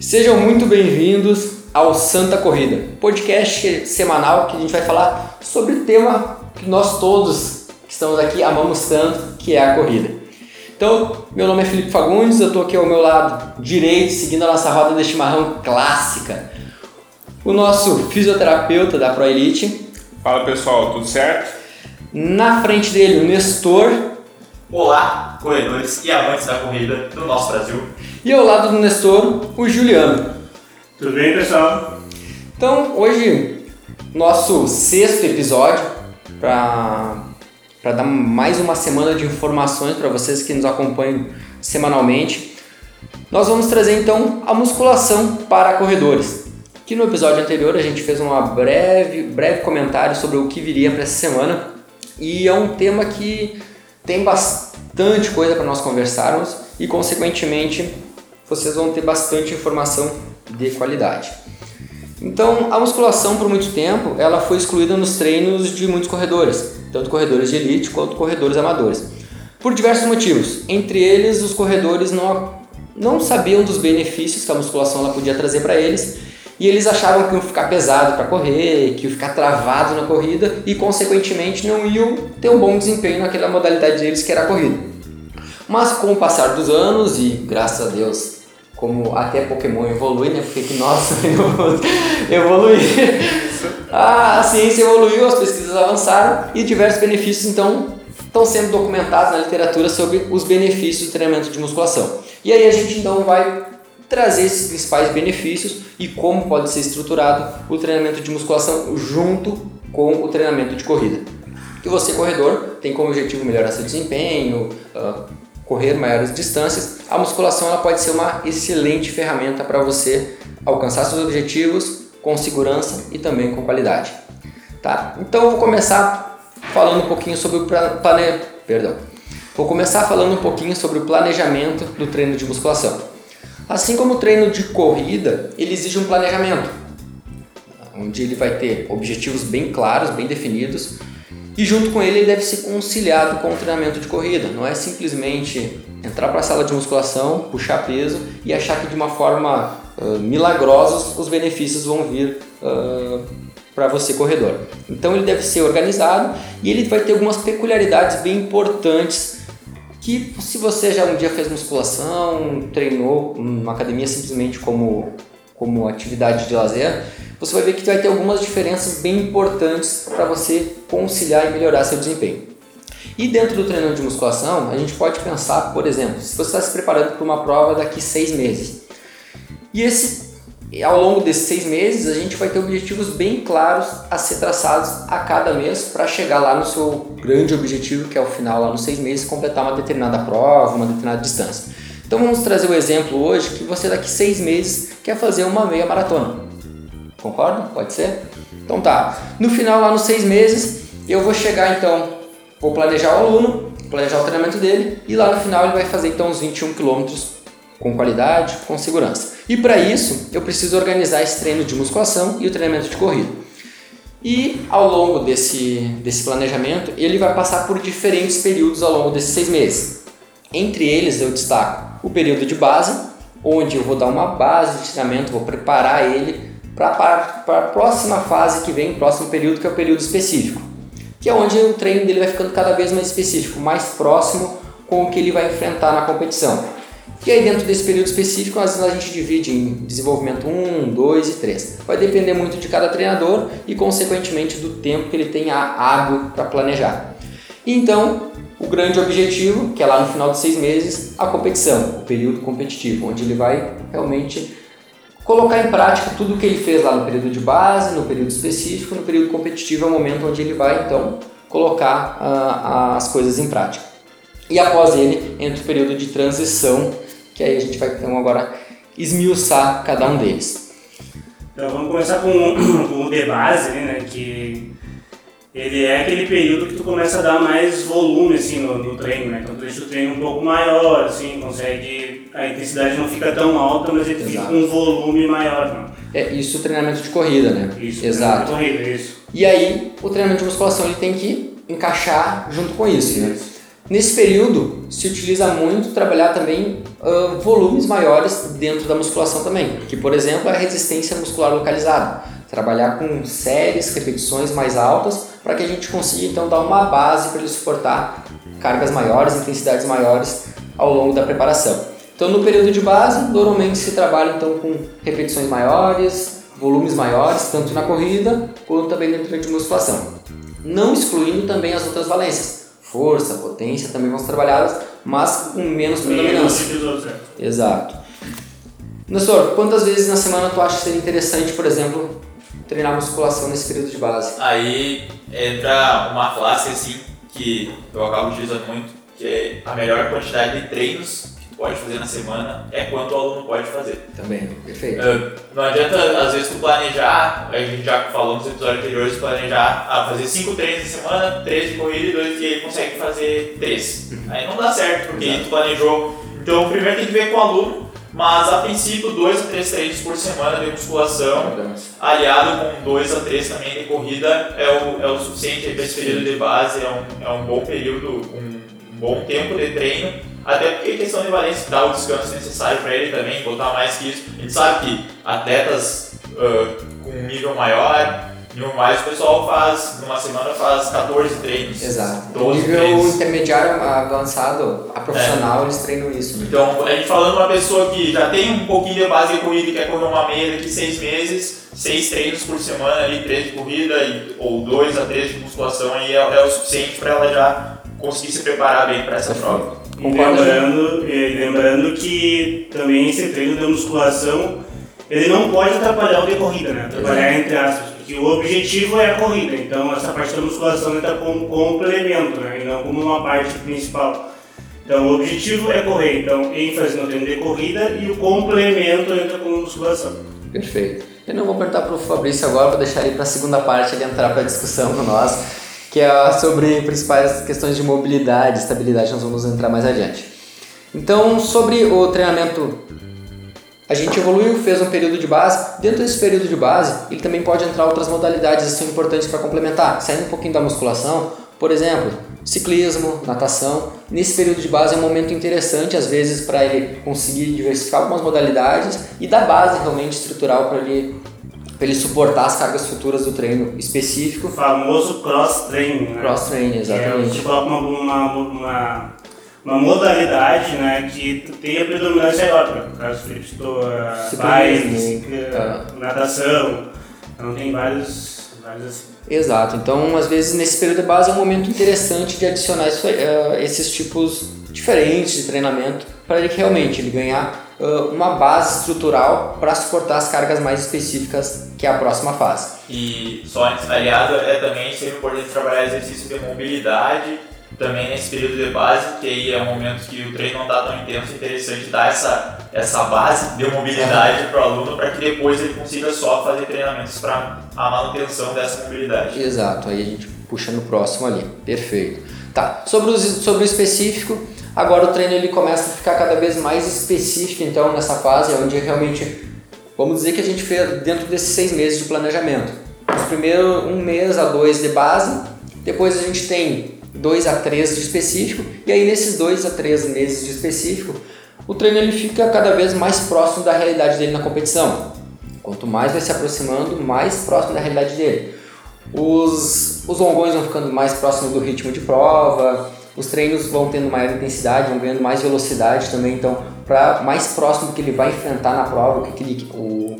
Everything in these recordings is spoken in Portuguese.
Sejam muito bem-vindos ao Santa Corrida, podcast semanal que a gente vai falar sobre o tema que nós todos que estamos aqui amamos tanto, que é a corrida. Então, meu nome é Felipe Fagundes, eu estou aqui ao meu lado direito, seguindo a nossa roda de chimarrão clássica. O nosso fisioterapeuta da Pro Elite. Fala pessoal, tudo certo? Na frente dele, o Nestor. Olá, corredores e amantes da corrida do nosso Brasil. E ao lado do Nestor, o Juliano. Tudo bem, pessoal? Então, hoje, nosso sexto episódio para para dar mais uma semana de informações para vocês que nos acompanham semanalmente. Nós vamos trazer então a musculação para corredores. Que no episódio anterior a gente fez uma breve, breve comentário sobre o que viria para essa semana e é um tema que tem bastante coisa para nós conversarmos e consequentemente vocês vão ter bastante informação de qualidade. Então, a musculação por muito tempo, ela foi excluída nos treinos de muitos corredores, tanto corredores de elite quanto corredores amadores. Por diversos motivos. Entre eles, os corredores não, não sabiam dos benefícios que a musculação ela podia trazer para eles e eles achavam que iam ficar pesado para correr, que iam ficar travado na corrida e, consequentemente, não iam ter um bom desempenho naquela modalidade deles que era a corrida. Mas com o passar dos anos e graças a Deus como até Pokémon evolui, né? Porque que nós evoluir. a ciência evoluiu, as pesquisas avançaram e diversos benefícios então estão sendo documentados na literatura sobre os benefícios do treinamento de musculação. E aí a gente então vai trazer esses principais benefícios e como pode ser estruturado o treinamento de musculação junto com o treinamento de corrida. Que você corredor tem como objetivo melhorar seu desempenho, uh, correr maiores distâncias, a musculação ela pode ser uma excelente ferramenta para você alcançar seus objetivos com segurança e também com qualidade. Tá? Então eu vou começar falando um pouquinho sobre o plane... Perdão. Vou começar falando um pouquinho sobre o planejamento do treino de musculação. Assim como o treino de corrida, ele exige um planejamento, onde ele vai ter objetivos bem claros, bem definidos, e junto com ele, ele deve ser conciliado com o treinamento de corrida. Não é simplesmente entrar para a sala de musculação, puxar peso e achar que de uma forma uh, milagrosa os benefícios vão vir uh, para você corredor. Então ele deve ser organizado e ele vai ter algumas peculiaridades bem importantes que se você já um dia fez musculação, treinou numa academia simplesmente como, como atividade de lazer, você vai ver que vai ter algumas diferenças bem importantes para você conciliar e melhorar seu desempenho. E dentro do treino de musculação, a gente pode pensar, por exemplo, se você está se preparando para uma prova daqui seis meses. E esse, ao longo desses seis meses, a gente vai ter objetivos bem claros a ser traçados a cada mês para chegar lá no seu grande objetivo, que é o final, lá nos seis meses, completar uma determinada prova, uma determinada distância. Então vamos trazer o exemplo hoje que você daqui seis meses quer fazer uma meia maratona. Concorda? Pode ser? Então tá. No final, lá nos seis meses, eu vou chegar então, vou planejar o aluno, planejar o treinamento dele e lá no final ele vai fazer então os 21 quilômetros com qualidade, com segurança. E para isso, eu preciso organizar esse treino de musculação e o treinamento de corrida. E ao longo desse, desse planejamento, ele vai passar por diferentes períodos ao longo desses seis meses. Entre eles, eu destaco o período de base, onde eu vou dar uma base de treinamento, vou preparar ele para a próxima fase que vem, próximo período, que é o período específico, que é onde o treino dele vai ficando cada vez mais específico, mais próximo com o que ele vai enfrentar na competição. E aí dentro desse período específico, às vezes a gente divide em desenvolvimento 1, 2 e 3. Vai depender muito de cada treinador e consequentemente do tempo que ele tem hábil para planejar. Então, o grande objetivo, que é lá no final de seis meses, a competição, o período competitivo, onde ele vai realmente colocar em prática tudo o que ele fez lá no período de base, no período específico, no período competitivo é o momento onde ele vai então colocar uh, as coisas em prática. E após ele entra o período de transição, que aí a gente vai então agora esmiuçar cada um deles. Então vamos começar com, com o de base, né, que ele é aquele período que tu começa a dar mais volume assim no, no treino, né? Então tu deixa o treino um pouco maior, assim, consegue a intensidade não fica tão alta, mas ele Exato. fica com um volume maior, não. É isso o treinamento de corrida, né? Isso, Exato. Corrida, isso. E aí o treinamento de musculação ele tem que encaixar junto com isso. Né? Nesse período se utiliza muito trabalhar também volumes maiores dentro da musculação também, que por exemplo é a resistência muscular localizada. Trabalhar com séries, repetições mais altas para que a gente consiga então dar uma base para ele suportar cargas maiores, intensidades maiores ao longo da preparação. Então no período de base normalmente se trabalha então com repetições maiores, volumes maiores, tanto na corrida quanto também dentro de musculação. Não excluindo também as outras valências. Força, potência também vão ser trabalhadas, mas com menos predominância. Exato. Nestor, quantas vezes na semana tu acha que seria interessante, por exemplo, treinar musculação nesse período de base? Aí entra uma classe assim que eu acabo utilizando muito, que é a melhor quantidade de treinos pode fazer na semana é quanto o aluno pode fazer. Também, perfeito. Uh, não adianta, às vezes, tu planejar, a gente já falou nos episódios anteriores, planejar a fazer cinco treinos na semana, três de corrida e dois que ele consegue fazer três. Uhum. Aí não dá certo, porque Exato. tu planejou. Então, primeiro tem que ver com o aluno, mas a princípio, dois a três treinos por semana de musculação, aliado com dois a três também de corrida, é o, é o suficiente para esse período de base, é um, é um bom período, um, um bom tempo de treino até porque a questão de valência dá o descanso necessário para ele também, botar mais que isso. A gente sabe que atletas uh, com nível maior, no mais o pessoal faz, numa semana faz 14 treinos. Exato. Nível treinos. intermediário avançado, a profissional, é. eles treinam isso. Né? Então, a gente falando uma pessoa que já tem um pouquinho de base de corrida quer correr uma meia daqui seis meses, seis treinos por semana ali, três de corrida ou dois a três de musculação aí é, é o suficiente para ela já conseguir se preparar bem para essa prova. E lembrando, lembrando que também esse treino de musculação ele não pode atrapalhar o de corrida, né? Atrapalhar entre aspas, porque o objetivo é a corrida, então essa parte da musculação entra como complemento, né? E não como uma parte principal. Então o objetivo é correr, então ênfase no treino de corrida e o complemento entra como musculação. Perfeito. Eu não vou perguntar para o Fabrício agora, vou deixar ele para a segunda parte ele entrar para a discussão com nós que é sobre principais questões de mobilidade, estabilidade, nós vamos entrar mais adiante. Então, sobre o treinamento, a gente evoluiu, fez um período de base. Dentro desse período de base, ele também pode entrar outras modalidades que são importantes para complementar, saindo um pouquinho da musculação, por exemplo, ciclismo, natação. Nesse período de base é um momento interessante, às vezes, para ele conseguir diversificar algumas modalidades e dar base realmente estrutural para ele para ele suportar as cargas futuras do treino específico. O famoso cross-training, né? Cross-training, exatamente. É, você coloca uma, uma, uma, uma, modalidade né, que tenha predominância eólica, no caso, uh, bike, uh, natação, então tem vários, vários assim. Exato, então às vezes nesse período de base é um momento interessante de adicionar isso, uh, esses tipos diferentes de treinamento para ele realmente ele ganhar uh, uma base estrutural para suportar as cargas mais específicas que é a próxima fase. E só aliado é também sempre importante trabalhar exercício de mobilidade também nesse período de base, que aí é um momento que o treino não está tão intenso, é interessante dar essa, essa base de mobilidade para o aluno para que depois ele consiga só fazer treinamentos para a manutenção dessa mobilidade. Exato, aí a gente puxa no próximo ali, perfeito. Tá, sobre o, sobre o específico, Agora o treino ele começa a ficar cada vez mais específico, então, nessa fase, onde realmente, vamos dizer que a gente fez dentro desses seis meses de planejamento. Os primeiros um mês a dois de base, depois a gente tem dois a três de específico, e aí nesses dois a três meses de específico, o treino ele fica cada vez mais próximo da realidade dele na competição. Quanto mais vai se aproximando, mais próximo da realidade dele. Os, os longões vão ficando mais próximos do ritmo de prova, os treinos vão tendo maior intensidade, vão ganhando mais velocidade também, então para mais próximo do que ele vai enfrentar na prova, o que ele, o,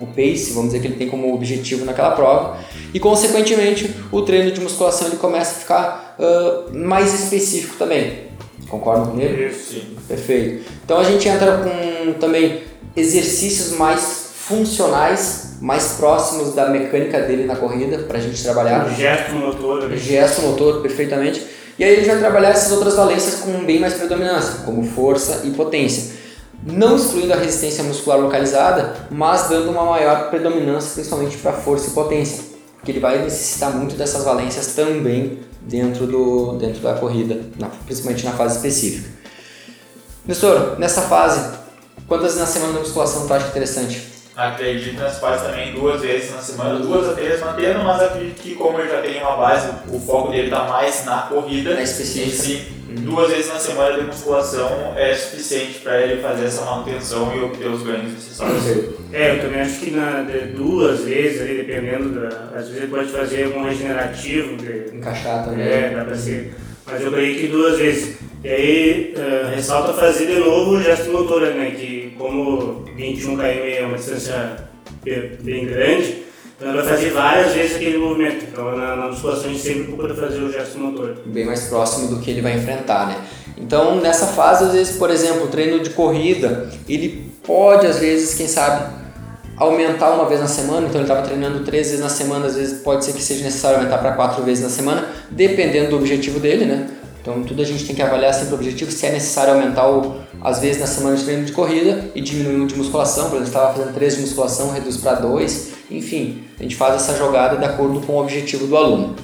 o pace, vamos dizer que ele tem como objetivo naquela prova, e consequentemente o treino de musculação ele começa a ficar uh, mais específico também. Concordam comigo? Sim. Perfeito. Então a gente entra com também exercícios mais funcionais, mais próximos da mecânica dele na corrida, para a gente trabalhar. Gesto motor. Gesto motor, perfeitamente e aí gente vai trabalhar essas outras valências com bem mais predominância, como força e potência. Não excluindo a resistência muscular localizada, mas dando uma maior predominância principalmente para força e potência, porque ele vai necessitar muito dessas valências também dentro, do, dentro da corrida, na, principalmente na fase específica. Nestor, nessa fase, quantas na semana de musculação tu acha interessante? Acredito nas faz também duas vezes na semana, duas a três mantendo, mas acredito que como ele já tem uma base, o foco dele está mais na corrida. Na específica. em si, duas vezes na semana de musculação é suficiente para ele fazer essa manutenção e obter os ganhos necessários. É, eu também acho que na, de duas vezes, ali, dependendo da. Às vezes ele pode fazer algum regenerativo. De, Encaixar também. é, dá pra ser. Mas eu creio que duas vezes. E aí, eh, ressalta fazer de novo o gesto motor, né? Que como 21 km é uma distância be- bem grande, então ele vai fazer várias vezes aquele movimento. Então na, na musculação a gente sempre procura fazer o gesto motor. bem mais próximo do que ele vai enfrentar, né? Então, nessa fase, às vezes, por exemplo, o treino de corrida, ele pode, às vezes, quem sabe, aumentar uma vez na semana. Então, ele estava treinando três vezes na semana, às vezes pode ser que seja necessário aumentar para quatro vezes na semana, dependendo do objetivo dele, né? Então, tudo a gente tem que avaliar sempre o objetivo, se é necessário aumentar o, as vezes na semana de treino de corrida e diminuir o de musculação. Por exemplo, estava fazendo três de musculação, reduz para dois. Enfim, a gente faz essa jogada de acordo com o objetivo do aluno.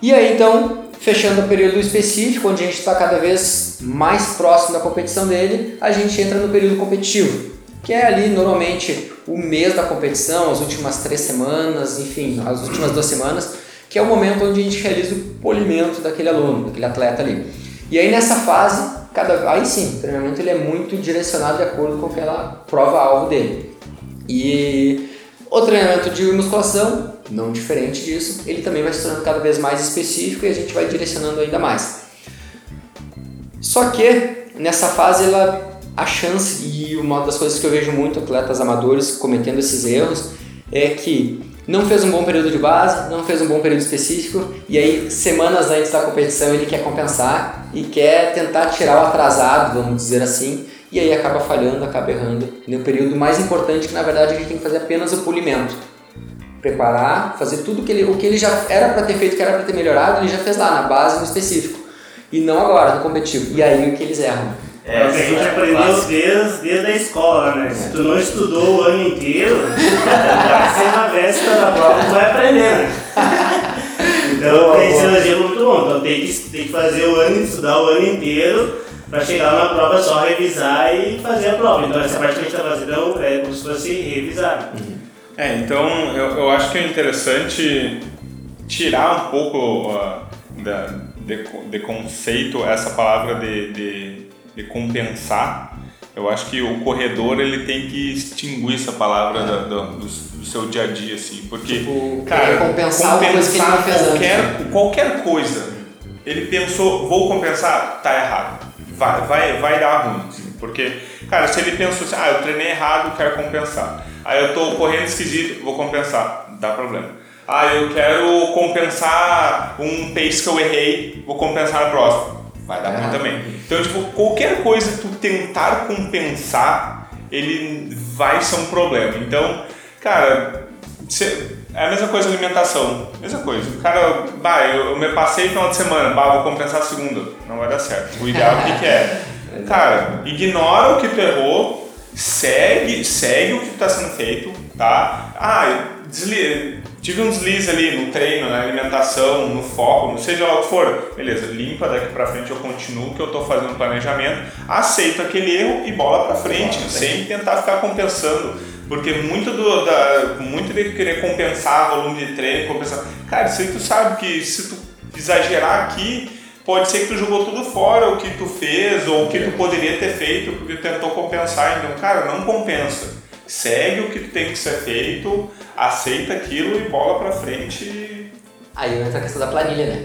E aí então, fechando o período específico, onde a gente está cada vez mais próximo da competição dele, a gente entra no período competitivo, que é ali normalmente o mês da competição, as últimas três semanas, enfim, as últimas duas semanas, que é o momento onde a gente realiza o polimento daquele aluno, daquele atleta ali. E aí nessa fase, cada, aí sim, o treinamento ele é muito direcionado de acordo com aquela prova-alvo dele. E o treinamento de musculação, não diferente disso, ele também vai se tornando cada vez mais específico e a gente vai direcionando ainda mais. Só que nessa fase ela, a chance, e uma das coisas que eu vejo muito atletas amadores cometendo esses erros, é que não fez um bom período de base, não fez um bom período específico, e aí semanas antes da competição ele quer compensar e quer tentar tirar o atrasado, vamos dizer assim, e aí acaba falhando, acaba errando no período mais importante que na verdade a gente tem que fazer apenas o polimento. Preparar, fazer tudo que ele, o que ele já era para ter feito, que era para ter melhorado, ele já fez lá na base, no específico. E não agora, no competitivo. E aí o que eles erram. É, o que a gente aprendeu desde, desde a escola, né? Se tu não estudou o ano inteiro, vai ser na véspera da prova tu vai aprender, né? Então tem elogio muito bom. Então tem que, tem que fazer o ano, estudar o ano inteiro para chegar na prova só revisar e fazer a prova. Então essa parte que a gente está fazendo é como se fosse revisar. É, então eu, eu acho que é interessante tirar um pouco uh, da, de, de conceito essa palavra de, de, de compensar. Eu acho que o corredor ele tem que extinguir essa palavra da- do, do, do seu dia a dia, assim, porque Tipo, cara, compensar ele não fez antes, qualquer, qualquer coisa, ele pensou, vou compensar, tá errado, vai, vai, vai dar ruim, assim, porque, cara, se ele pensou assim, ah, eu treinei errado, quero compensar, aí eu tô correndo esquisito, vou compensar, dá problema. Ah, eu quero compensar um pace que eu errei, vou compensar na próxima. Vai dar ruim Ah. também. Então, tipo, qualquer coisa que tu tentar compensar, ele vai ser um problema. Então, cara, é a mesma coisa alimentação. Mesma coisa. O cara, bah, eu, eu me passei no final de semana, bah, vou compensar a segunda. Não vai dar certo. O ideal o que, é? Cara, ignora o que tu errou, segue, segue o que está sendo feito, tá? Ah, desli tive um deslize ali no treino, na alimentação, no foco, não seja lá o que for. Beleza, limpa daqui pra frente, eu continuo que eu tô fazendo planejamento, aceito aquele erro e bola pra frente, sem tentar ficar compensando. Porque muito do, da, muito de querer compensar volume de treino, compensar. Cara, isso aí tu sabe que se tu exagerar aqui, pode ser que tu jogou tudo fora o que tu fez ou o que tu poderia ter feito porque tu tentou compensar. Então, cara, não compensa. Segue o que tem que ser feito, aceita aquilo e bola pra frente. Aí entra a questão da planilha, né?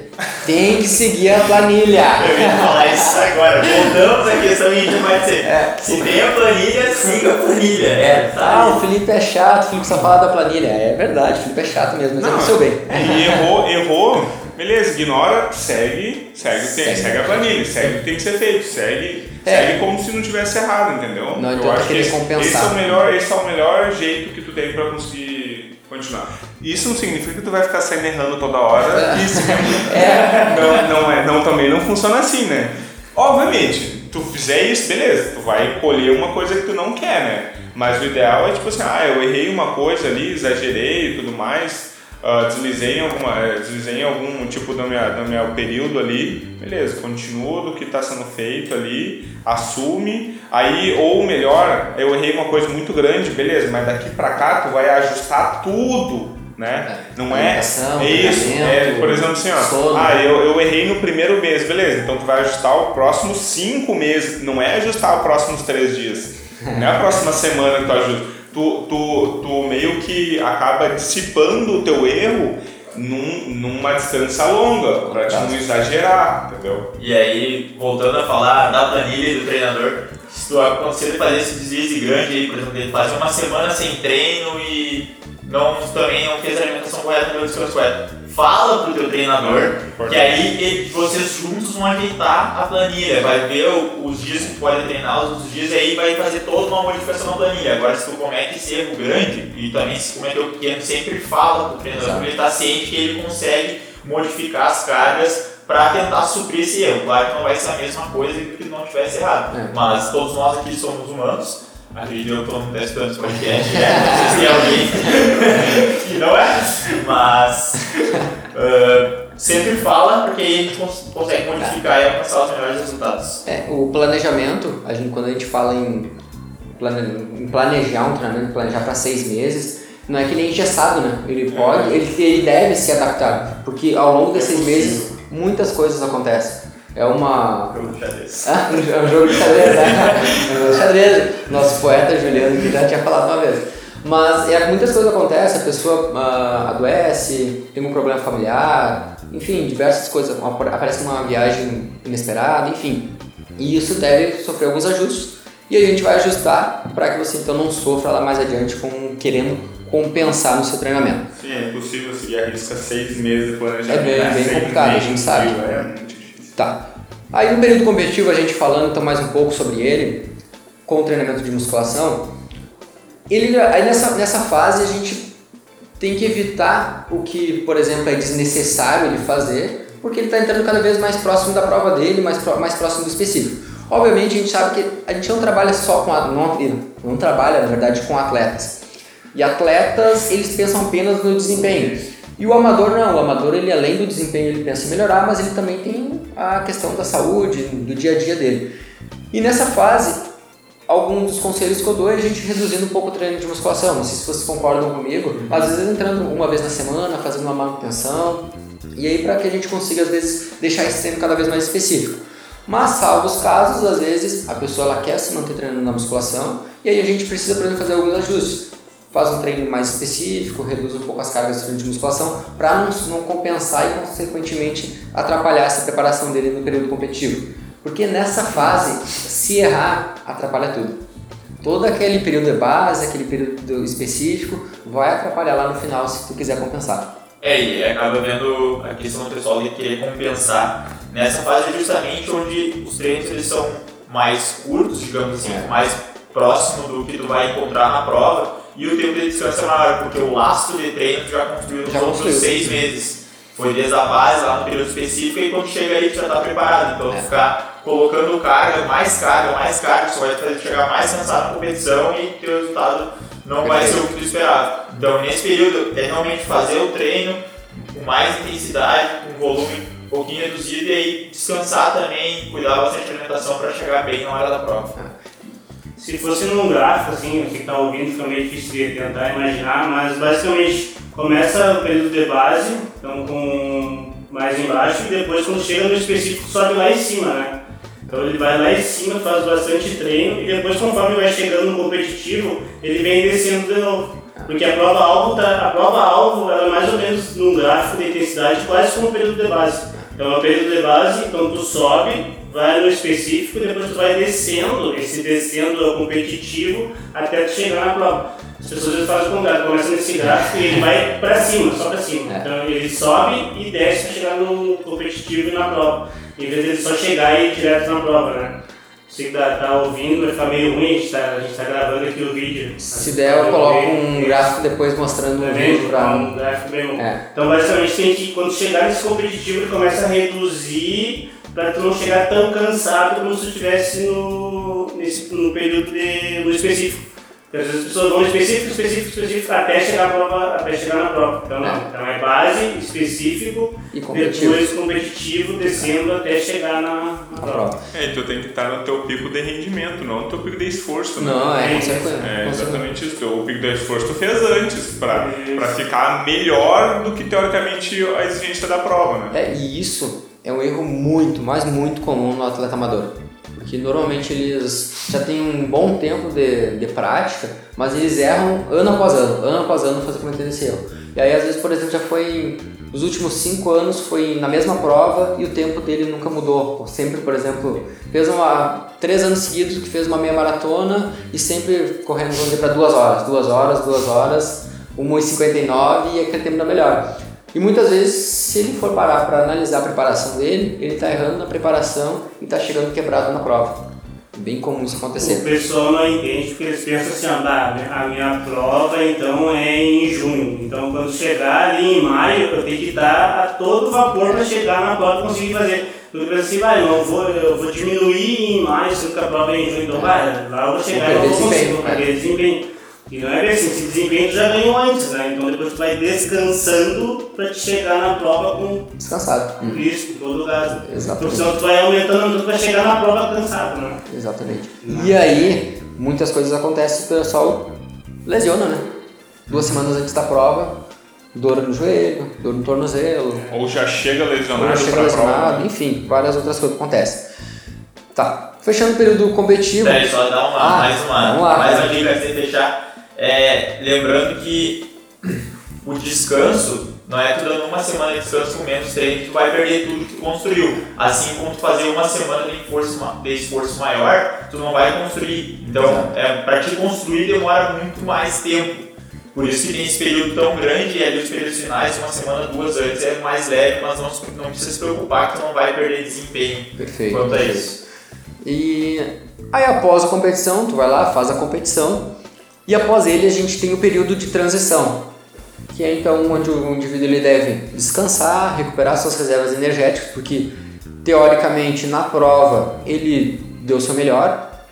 Tem que seguir a planilha. Eu ia falar isso agora. Voltamos à questão que a gente vai dizer. É. Se tem a planilha, siga a planilha. É, tá ah, o Felipe é chato, o Felipe só fala da planilha. É verdade, o Felipe é chato mesmo, mas é Não. pro seu bem. E errou, errou, beleza, ignora, segue, segue, tem, Segue. segue a planilha, segue o que tem que ser feito, segue, É. segue como se não tivesse errado, entendeu? Não Eu adianta acho que esse, compensar. esse é o melhor, esse é o melhor jeito que tu tem pra conseguir continuar. Isso não significa que tu vai ficar saindo errando toda hora. Isso É. não, não é, não também não funciona assim, né? Obviamente, tu fizer isso, beleza, tu vai colher uma coisa que tu não quer, né? Mas o ideal é tipo assim, ah, eu errei uma coisa ali, exagerei e tudo mais. Ah, deslizei, em alguma, eh, deslizei em algum tipo do meu, do meu período ali, beleza, continua do que está sendo feito ali, assume, aí, ou melhor, eu errei uma coisa muito grande, beleza, mas daqui para cá tu vai ajustar tudo né? É. Não é é isso. É, por exemplo, assim, ó, sono. ah, eu, eu errei no primeiro mês, beleza? Então tu vai ajustar o próximo cinco meses, não é ajustar os próximos três dias, não é a próxima semana que tu ajusta. Tu, tu, tu meio que acaba dissipando o teu erro num, numa distância longa, pra te não exagerar, entendeu? E aí, voltando a falar da planilha e do treinador, se tu de fazer esse deslize grande aí, por exemplo, de fazer uma semana sem treino e não, também não fez a alimentação correta, não descanso correto, fala pro teu treinador, que aí ele- vocês juntos vão ajeitar a planilha, vai ver o- os dias que pode treinar, os outros dias, e aí vai fazer toda uma modificação na planilha. Agora, se tu comete esse erro grande, e também se cometeu pequeno, sempre fala pro treinador, Exato. porque ele tá ciente que ele consegue modificar as cargas para tentar suprir esse erro. Claro que não vai ser a mesma coisa que se não tivesse errado. É. Mas todos nós aqui somos humanos. Acredito que eu estou testando esse podcast, né? Não sei se tem alguém que não é, mas ah, sempre fala porque aí a gente cons- consegue modificar e alcançar os melhores resultados. É, o planejamento, a gente, quando a gente fala em, plane- em planejar um treinamento, planejar para seis meses, não é que nem engessado, né? Ele pode, ele, ele deve se adaptar, porque ao longo desses seis meses muitas coisas acontecem. É uma. Jogo de xadrez. Ah, é um jogo de xadrez, né? É um jogo de xadrez. Nosso poeta Juliano que já tinha falado uma vez. Mas é, muitas coisas acontecem, a pessoa ah, adoece, tem um problema familiar, enfim, diversas coisas. Ap- Aparece uma viagem inesperada, enfim. E isso deve sofrer alguns ajustes. E a gente vai ajustar para que você então não sofra lá mais adiante com querendo compensar no seu treinamento. Sim, é impossível seguir a risca seis meses de planejamento. É bem- né? bem complicado, a gente sabe. É muito. Tá. Aí no período competitivo, a gente falando então mais um pouco sobre ele, com o treinamento de musculação, ele, aí nessa, nessa fase a gente tem que evitar o que, por exemplo, é desnecessário ele fazer, porque ele está entrando cada vez mais próximo da prova dele, mais, mais próximo do específico. Obviamente a gente sabe que a gente não trabalha só com não, não trabalha na verdade com atletas. E atletas eles pensam apenas no desempenho. E o amador não, o amador ele além do desempenho ele pensa em melhorar, mas ele também tem a questão da saúde, do dia a dia dele. E nessa fase, alguns dos conselhos que eu dou é a gente reduzindo um pouco o treino de musculação. Não sei se vocês concordam comigo, às vezes entrando uma vez na semana, fazendo uma manutenção, e aí para que a gente consiga às vezes deixar esse treino cada vez mais específico. Mas salvo os casos, às vezes a pessoa ela quer se manter treinando na musculação, e aí a gente precisa, por exemplo, fazer alguns ajustes faz um treino mais específico, reduz um pouco as cargas de musculação, para não, não compensar e, consequentemente, atrapalhar essa preparação dele no período competitivo. Porque nessa fase, se errar, atrapalha tudo. Todo aquele período de base, aquele período específico, vai atrapalhar lá no final se tu quiser compensar. É, e acaba vendo a questão do pessoal de querer compensar nessa fase é justamente onde os treinos eles são mais curtos, digamos assim, É. mais próximo do que tu vai encontrar na prova e o tempo de descanso é maior, porque o lastro de treino já construiu nos Já outros construiu. seis meses. Foi desde a base lá no período específico e quando chega aí já está preparado. Então É. ficar colocando carga, mais carga, mais carga, só vai fazer chegar mais cansado na competição e teu resultado não vai ser o que tu esperava. Então nesse período é realmente fazer o treino com mais intensidade, com volume um pouquinho reduzido e aí descansar também, cuidar bastante da alimentação para chegar bem na hora da prova. Se fosse num gráfico, assim, quem está ouvindo fica meio difícil de tentar imaginar, mas basicamente começa o período de base, então com mais embaixo, e depois quando chega no específico sobe lá em cima, né? Então ele vai lá em cima, faz bastante treino, e depois conforme vai chegando no competitivo, ele vem descendo de novo. Porque a prova-alvo tá, a prova-alvo ela é mais ou menos num gráfico de intensidade quase como o período de base. Então é o período de base, então tu sobe, vai no específico e depois tu vai descendo, esse descendo é o competitivo até tu chegar na prova. As pessoas fazem o contrário, começa nesse gráfico e ele vai pra cima, só pra cima. É. Então ele sobe e desce pra chegar no competitivo e na prova. Em vez de ele só chegar e ir direto na prova, né? Que tá, tá ouvindo, vai ficar meio ruim, a gente tá, a gente tá gravando aqui o vídeo. Se der, eu coloco um gráfico depois mostrando um vídeo pra... Um gráfico bem. É. Então, basicamente, tem que, quando chegar nesse competitivo, ele começa a reduzir para tu não chegar tão cansado como se tu estivesse no, nesse, no período de, no específico. Porque às vezes as pessoas vão específico, específico, específico até chegar, na prova, até chegar na prova. Então, não. É. Então é base, específico, E competitivo. depois competitivo, descendo até chegar na, na prova. É, então tem que estar no teu pico de rendimento, não no teu pico de esforço, né? Não, é É. É consequência. exatamente isso. O pico de esforço tu fez antes, Isso. pra ficar melhor do que teoricamente a exigência da prova, né? É, e isso é um erro muito, mas muito comum no atleta amador. Porque normalmente eles já têm um bom tempo de, de prática, mas eles erram ano após ano, ano após ano fazer cometendo esse erro. E aí às vezes, por exemplo, já foi os últimos cinco anos foi na mesma prova e o tempo dele nunca mudou. Sempre, por exemplo, fez uma três anos seguidos que fez uma meia maratona e sempre correndo para duas horas, duas horas, duas horas, 1,59 e aquele tempo da melhor. E muitas vezes, se ele for parar para analisar a preparação dele, ele está errando na preparação e está chegando quebrado na prova. Bem comum isso O acontecer. pessoal não entende porque eles pensam assim, ah, bah, a minha prova então é em junho. Então quando chegar ali em maio eu tenho que dar a todo vapor para chegar na prova e conseguir fazer. Porque pensa assim, vai, não vou, eu vou diminuir em maio, sendo que a prova é em junho, então vai, lá eu vou chegar e eu vou conseguir, desempenho, vou né? perder desempenho. E não é bem assim, esse desempenho tu já ganhou antes, né? Então depois tu vai descansando para te chegar na prova com Descansado. Hum, risco, com todo o gás. Exatamente. Porque senão tu vai aumentando, tu vai chegar na prova cansado, né? Exatamente. E aí, muitas coisas acontecem e o pessoal lesiona, né? Duas semanas antes da prova, dor no joelho, dor no tornozelo, Ou já chega ou lesionado chega pra lesionado, prova. né? enfim, várias outras coisas que acontecem. Tá, fechando o período competitivo. Peraí, só dar uma, Ah, mais uma, vamos lá. mais uma dica de fechar. É, lembrando que o descanso não é tu dando uma semana de descanso com menos treino que tu vai perder tudo que tu construiu. Assim como tu fazer uma semana de esforço, de esforço maior, tu não vai construir. Então, é, para te construir demora muito mais tempo. Por isso que tem esse período tão grande e ali os períodos finais, uma semana, duas antes, é mais leve, mas não, não precisa se preocupar que tu não vai perder desempenho Perfeito. quanto a isso. E aí após a competição, tu vai lá, faz a competição e após ele a gente tem o período de transição, que é então onde o indivíduo ele deve descansar, recuperar suas reservas energéticas, porque teoricamente na prova ele deu seu melhor,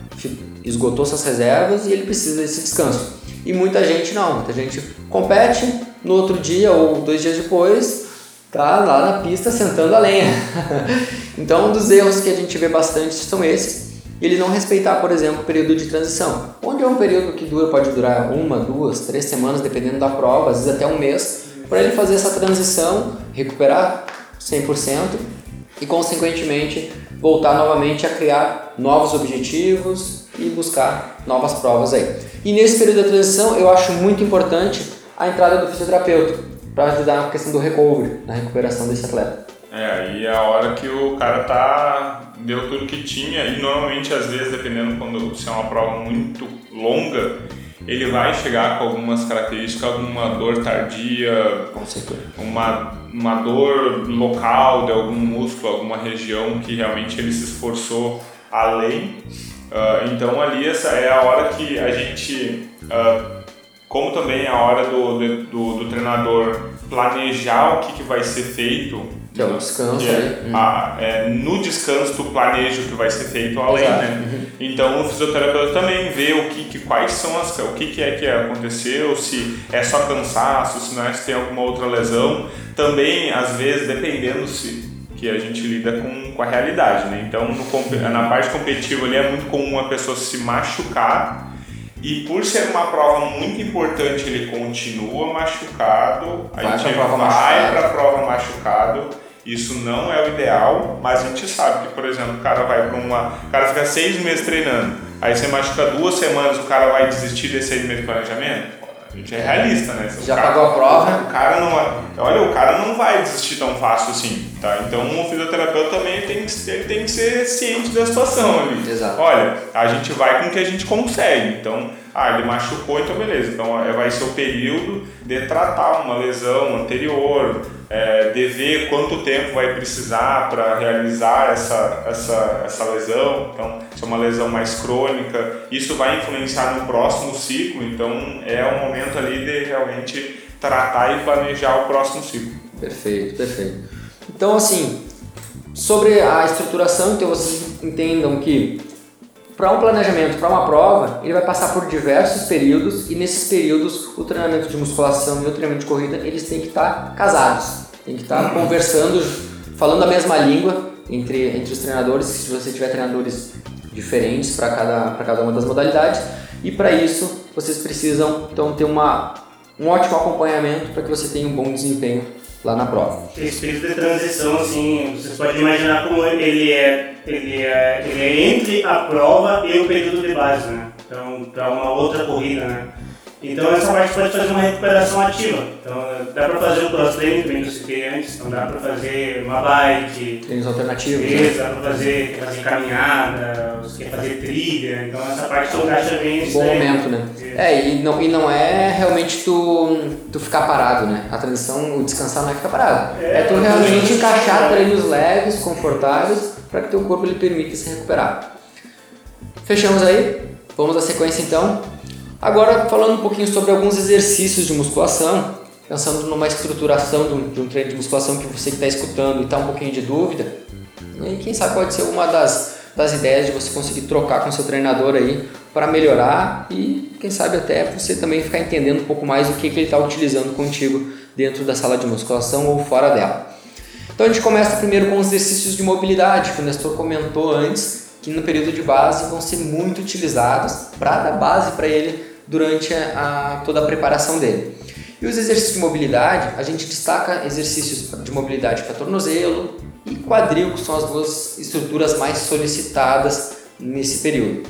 esgotou suas reservas e ele precisa desse descanso. E muita gente não, muita gente compete no outro dia ou dois dias depois tá lá na pista sentando a lenha. então, um dos erros que a gente vê bastante são esses. Ele não respeitar, por exemplo, o período de transição. Onde é um período que dura, pode durar uma, duas, três semanas, dependendo da prova, às vezes até um mês, para ele fazer essa transição, recuperar 100% e, consequentemente, voltar novamente a criar novos objetivos e buscar novas provas aí. E nesse período da transição, eu acho muito importante a entrada do fisioterapeuta para ajudar na questão do recovery, na recuperação desse atleta. É, aí é a hora que o cara tá. Deu tudo que tinha e normalmente, às vezes, dependendo quando se é uma prova muito longa, ele vai chegar com algumas características, alguma dor tardia, uma, uma dor local de algum músculo, alguma região que realmente ele se esforçou além. Ah, então ali essa é a hora que a gente, ah, como também é a hora do, do, do treinador planejar o que, que vai ser feito. Que é o descanso que é, a- é, no descanso tu planeja o que vai ser feito além, Exato. né? Então o fisioterapeuta também vê o que, que quais são as o que, que é que aconteceu, se é só cansaço, se não é se tem alguma outra lesão. Também às vezes dependendo se que a gente lida com, com a realidade, né? Então no, na parte competitiva ali é muito comum a pessoa se machucar e por ser uma prova muito importante ele continua machucado, a Vai gente pra vai para a prova machucado. Isso não é o ideal, mas a gente sabe que, por exemplo, o cara vai para uma. O cara fica seis meses treinando, aí você machuca duas semanas, o cara vai desistir desses seis meses de planejamento? A gente é realista, né? O Já cara- pagou a prova? O cara não vai. Olha, o cara não vai desistir tão fácil assim, tá? Então o fisioterapeuta também tem que, ele tem que ser ciente da situação ali. Exato. Olha, a gente vai com o que a gente consegue. Então, ah, ele machucou, então beleza. Então é, vai ser o período de tratar uma lesão anterior, é, de ver quanto tempo vai precisar para realizar essa, essa, essa lesão. Então, se é uma lesão mais crônica, isso vai influenciar no próximo ciclo. Então, é o momento ali de realmente tratar e planejar o próximo ciclo. Perfeito, perfeito. Então, assim, sobre a estruturação, então vocês entendam que para um planejamento, para uma prova, ele vai passar por diversos períodos e nesses períodos o treinamento de musculação e o treinamento de corrida eles têm que estar casados, tem que estar conversando, falando a mesma língua entre, entre os treinadores, se você tiver treinadores diferentes para cada, cada uma das modalidades. E para isso vocês precisam então ter uma, um ótimo acompanhamento para que você tenha um bom desempenho lá na prova. Esse período de transição, assim, vocês podem imaginar como ele é, ele é, ele é entre a prova e o período de base, né? Então, para uma outra corrida, né? Então essa parte pode fazer uma recuperação ativa. Então dá para fazer o cross-training, também que eu citei antes, então dá para fazer uma bike. Treinos alternativos. Isso, dá para fazer, fazer caminhada, você quer fazer trilha, então essa parte se encaixa bem nisso Bom daí. momento, né? Isso. É, e não, e não é realmente tu, tu ficar parado, né? A transição, o descansar não é ficar parado. É, É, tu realmente encaixar treinos leves, confortáveis, para que teu corpo ele permita se recuperar. Fechamos aí? Vamos à sequência então. Agora falando um pouquinho sobre alguns exercícios de musculação, pensando numa estruturação de um, de um treino de musculação que você que está escutando e está um pouquinho de dúvida, e quem sabe pode ser uma das, das ideias de você conseguir trocar com seu treinador aí para melhorar e quem sabe até você também ficar entendendo um pouco mais o que, que ele está utilizando contigo dentro da sala de musculação ou fora dela. Então a gente começa primeiro com os exercícios de mobilidade, que o Nestor comentou antes, que no período de base vão ser muito utilizados para dar base para ele durante a, toda a preparação dele. E os exercícios de mobilidade, a gente destaca exercícios de mobilidade para tornozelo e quadril, que são as duas estruturas mais solicitadas nesse período.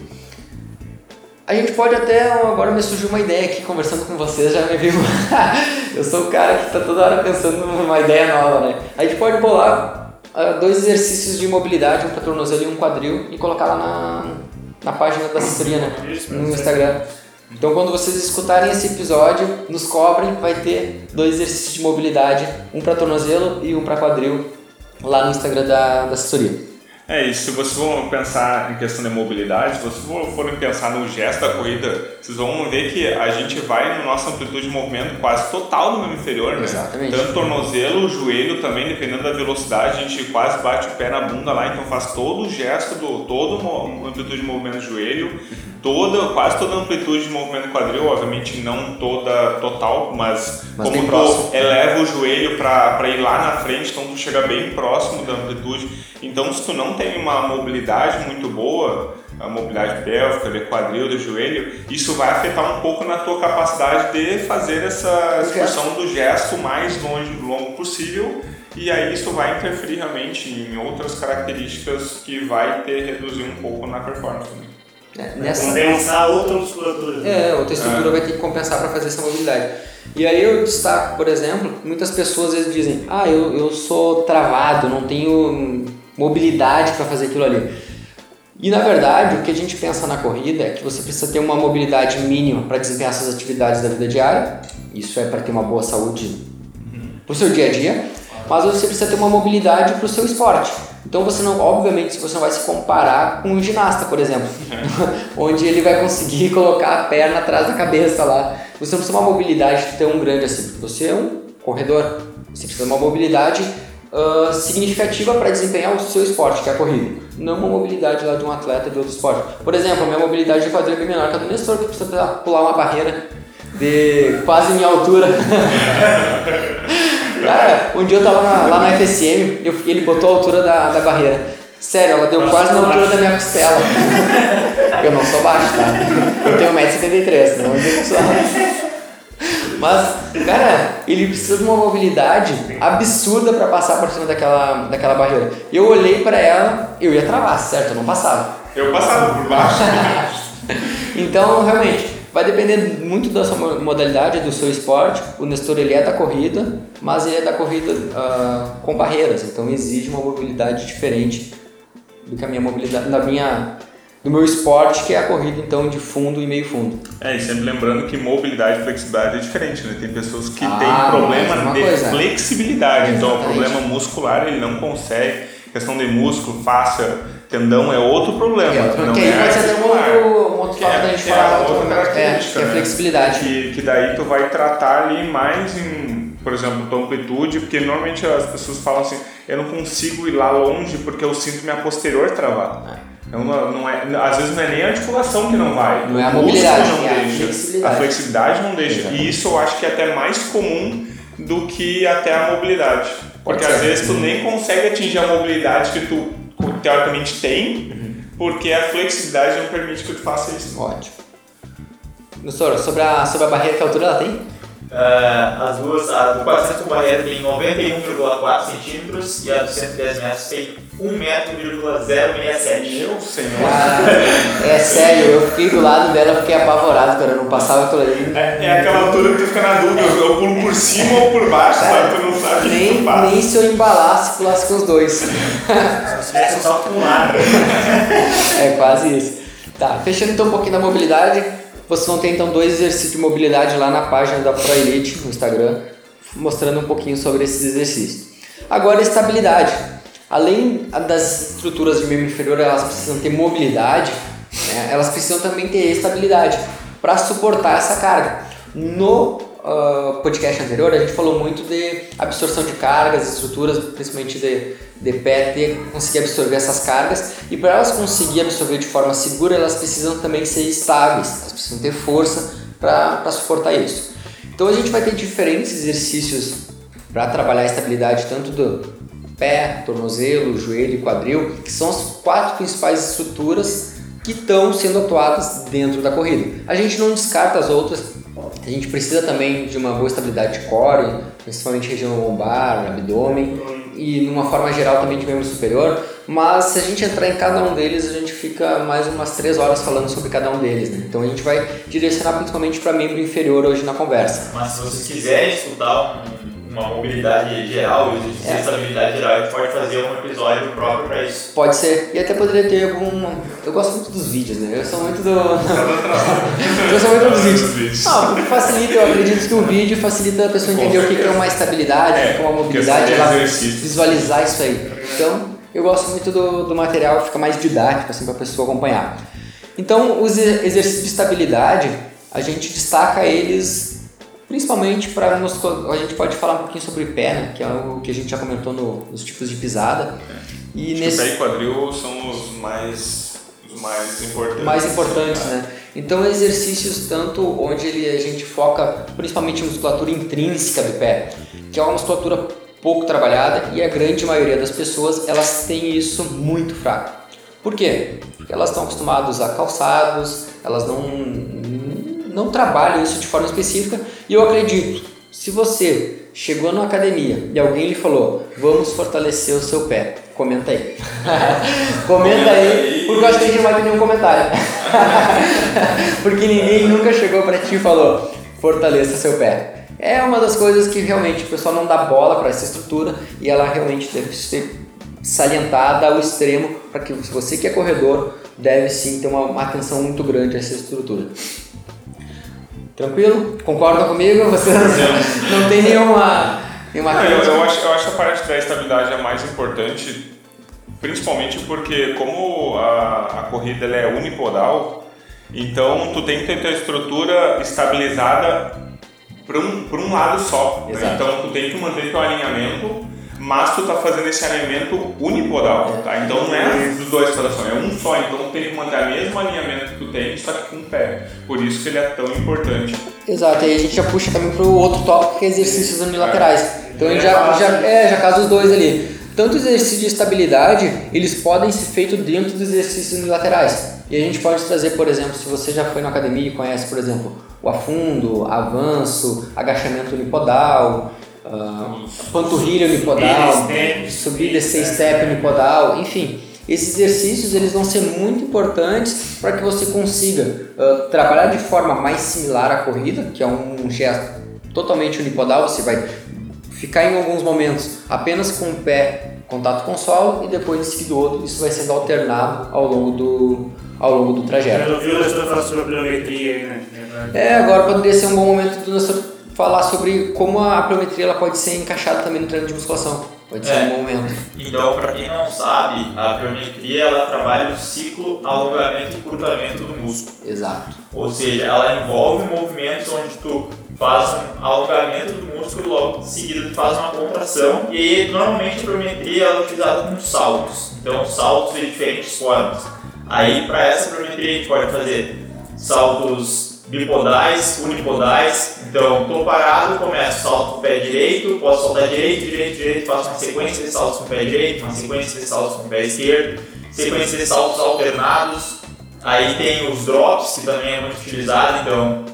A gente pode até, agora me surgiu uma ideia aqui conversando com vocês, já me viu. Eu sou o cara que está toda hora pensando numa ideia nova, né? A gente pode bolar ah, dois exercícios de mobilidade, um para tornozelo e um quadril, e colocar lá na, na página da assessoria, né? No Instagram. Então, quando vocês escutarem esse episódio, nos cobrem, vai ter dois exercícios de mobilidade, um para tornozelo e um para quadril, lá no Instagram da, da assessoria. É isso, se vocês vão pensar em questão de mobilidade, se vocês for- forem pensar no gesto da corrida, vocês vão ver que a gente vai na nossa amplitude de movimento quase total no membro inferior, né? Exatamente. Tanto tornozelo, joelho também, dependendo da velocidade, a gente quase bate o pé na bunda lá, então faz todo o gesto, do, todo a amplitude de movimento do joelho, toda, quase toda a amplitude de movimento do quadril, obviamente não toda total, mas, Mas como tu eleva o joelho para ir lá na frente, então tu chega bem próximo da amplitude. Então, se tu não tem uma mobilidade muito boa, a mobilidade pélvica, de quadril, de joelho, isso vai afetar um pouco na tua capacidade de fazer essa execução do gesto mais longe, longo possível. E aí isso vai interferir realmente em outras características que vai ter reduzir um pouco na performance. É, nessa, Compensar outra musculatura. né? É, outra estrutura vai ter que compensar para fazer essa mobilidade. E aí eu destaco, por exemplo, muitas pessoas às vezes dizem: Ah, eu, eu sou travado, não tenho mobilidade para fazer aquilo ali. E na verdade, o que a gente pensa na corrida é que você precisa ter uma mobilidade mínima para desempenhar suas atividades da vida diária. Isso é para ter uma boa saúde para o seu dia a dia, mas você precisa ter uma mobilidade para o seu esporte. Então você não, obviamente, você não vai se comparar com um ginasta, por exemplo, onde ele vai conseguir colocar a perna atrás da cabeça lá. Você não precisa de uma mobilidade tão grande assim, você é um corredor. Você precisa de uma mobilidade ah, significativa para desempenhar o seu esporte, que é a corrida. Não uma mobilidade lá de um atleta de outro esporte. Por exemplo, a minha mobilidade de quadril é bem menor que a do Nestor, que precisa pular uma barreira de quase minha altura. Cara, um dia eu tava na- lá na FSM, eu, ele botou a altura da, da barreira. Sério, ela deu quase na altura da minha costela. Eu não sou baixo, tá? Eu tenho 1,73m, não alto. Mas, cara, ele precisa de uma mobilidade absurda para passar por cima daquela, daquela barreira. Eu olhei para ela, eu ia travar, certo? Eu não passava. Eu passava por baixo. Então, realmente, vai depender muito da sua mo- modalidade, do seu esporte. O Nestor ele é da corrida, mas ele é da corrida ah, com barreiras, então exige uma mobilidade diferente do que a minha mobilidade, da minha, do meu esporte, que é a corrida então de fundo e meio fundo. É, e sempre lembrando que mobilidade e flexibilidade é diferente, né? Tem pessoas que Ah, têm mais problema de coisa. flexibilidade, então o problema muscular ele não consegue. Questão de músculo, fáscia, tendão é outro problema. É, não que aí é pode ser até um outro, um outro Que fato é- da gente é falar. outra outro- característica, é, que é a né? flexibilidade. Que, que daí tu vai tratar ali mais em por exemplo, tua amplitude, porque normalmente as pessoas falam assim, eu não consigo ir lá longe porque eu sinto minha posterior travar. Não, não é, às vezes não é nem a articulação que não vai. Não é a mobilidade, não é a deixa. flexibilidade. A flexibilidade não deixa. Exato. E isso eu acho que é até mais comum do que até a mobilidade. Porque às vezes tu nem consegue atingir a mobilidade que tu teoricamente tem, porque a flexibilidade não permite que tu faça isso. Ótimo. Doutor, sobre a, sobre a barreira, que altura ela tem? Ah, as duas, a do 400 com barreira tem 91,4 centímetros e a do 110 metros tem 1,067 Meu senhor. Ah, é sério, eu fiquei do lado dela, fiquei apavorado, cara, eu não passava aquilo ali. É, é aquela altura que tu fica na dúvida, eu pulo por cima ou por baixo, sabe? Tu não sabe o que Nem, tu nem se eu embalasse, pulasse com os dois. Se tivesse um lado. É quase isso. Tá, fechando então um pouquinho da mobilidade, vocês vão ter então dois exercícios de mobilidade lá na página da Pro Elite no Instagram, mostrando um pouquinho sobre esses exercícios. Agora, estabilidade. Além das estruturas de membro inferior, elas precisam ter mobilidade, né, elas precisam também ter estabilidade para suportar essa carga. No ah, podcast anterior, a gente falou muito de absorção de cargas, estruturas, principalmente de, de pé, ter, conseguir absorver essas cargas. E para elas conseguir absorver de forma segura, elas precisam também ser estáveis, elas precisam ter força para suportar isso. Então a gente vai ter diferentes exercícios para trabalhar a estabilidade tanto do pé, tornozelo, joelho e quadril, que são as quatro principais estruturas que estão sendo atuadas dentro da corrida. A gente não descarta as outras, a gente precisa também de uma boa estabilidade de core, principalmente região lombar, abdômen e numa forma geral também de membro superior, mas se a gente entrar em cada um deles, a gente fica mais umas três horas falando sobre cada um deles, né? Então a gente vai direcionar principalmente para membro inferior hoje na conversa. Mas se vocês quiserem estudar um- uma mobilidade geral, exercício É. de estabilidade geral, a gente pode fazer um episódio próprio para isso. Pode ser, e até poderia ter algum. Eu gosto muito dos vídeos, né? Eu sou muito do. eu sou muito dos vídeos. Ah, porque facilita, eu acredito que o vídeo facilita a pessoa Com entender o que que é uma estabilidade, o que é uma mobilidade, ela visualizar isso aí. Então, eu gosto muito do, do material, fica mais didático assim para a pessoa acompanhar. Então, os exercícios de estabilidade, a gente destaca eles principalmente para a gente pode falar um pouquinho sobre pé, né? que é o que a gente já comentou no- nos tipos de pisada. E Acho que nesse pé e quadril são os mais, os mais importantes. mais importantes, né? Então exercícios tanto onde ele, a gente foca principalmente musculatura intrínseca do pé, que é uma musculatura pouco trabalhada e a grande maioria das pessoas elas têm isso muito fraco. Por quê? Porque elas estão acostumadas a calçados, elas não não trabalham isso de forma específica e eu acredito, se você chegou na academia e alguém lhe falou, vamos fortalecer o seu pé, comenta aí. comenta aí, porque eu acho que a gente não vai ter nenhum comentário. porque ninguém nunca chegou pra ti e falou, fortaleça seu pé. É uma das coisas que realmente o pessoal não dá bola para essa estrutura e ela realmente deve ser salientada ao extremo para que você que é corredor deve sim ter uma atenção muito grande a essa estrutura. Tranquilo? Concordam comigo? Vocês não tem nenhuma, nenhuma Não, eu, eu acho, eu acho que a parte da estabilidade é mais importante, principalmente porque como a, a corrida ela é unipodal, então tu tem que ter tua estrutura estabilizada para um, um lado só. né? Então tu tem que manter teu alinhamento, mas tu tá fazendo esse alinhamento unipodal, tá? Então não é dos dois corações, é um só. Então tu tem que manter o mesmo alinhamento só que com o pé. Por isso que ele é tão importante. Exato, e aí a gente já puxa também para o outro tópico que é exercícios unilaterais. Então a gente já, já, é, já casa os dois ali. Tanto os exercícios de estabilidade, eles podem ser feitos dentro dos exercícios unilaterais. E a gente pode trazer, por exemplo, se você já foi na academia e conhece, por exemplo, o afundo, avanço, agachamento unipodal, ah, panturrilha unipodal, Subir, e descer step unipodal, enfim. Esses exercícios eles vão ser muito importantes para que você consiga ah, trabalhar de forma mais similar à corrida, que é um gesto totalmente unipodal, você vai ficar em alguns momentos apenas com o pé contato com o solo e depois em seguida outro, isso vai sendo alternado ao longo do, ao longo do trajeto. Eu ouvi o Nestor falar sobre a pliometria aí, né? É, agora poderia ser um bom momento do Nestor falar sobre como a pliometria ela pode ser encaixada também no treino de musculação. Pode ser É. um bom momento. Então, para quem não sabe, a pliometria ela trabalha o ciclo alongamento e encurtamento do músculo. Exato. Ou seja, ela envolve movimentos onde tu faz um alongamento do músculo e logo em seguida tu faz uma contração. E aí, normalmente a pliometria ela é utilizada com saltos, então saltos de diferentes formas. Aí para essa pliometria a gente pode fazer saltos bipodais, unipodais. Então, estou parado, começo salto com o pé direito, posso saltar direito, direito, direito, faço uma sequência de saltos com o pé direito, uma sequência de saltos com o pé esquerdo, sequência de saltos alternados. Aí tem os drops, que também é muito utilizado, então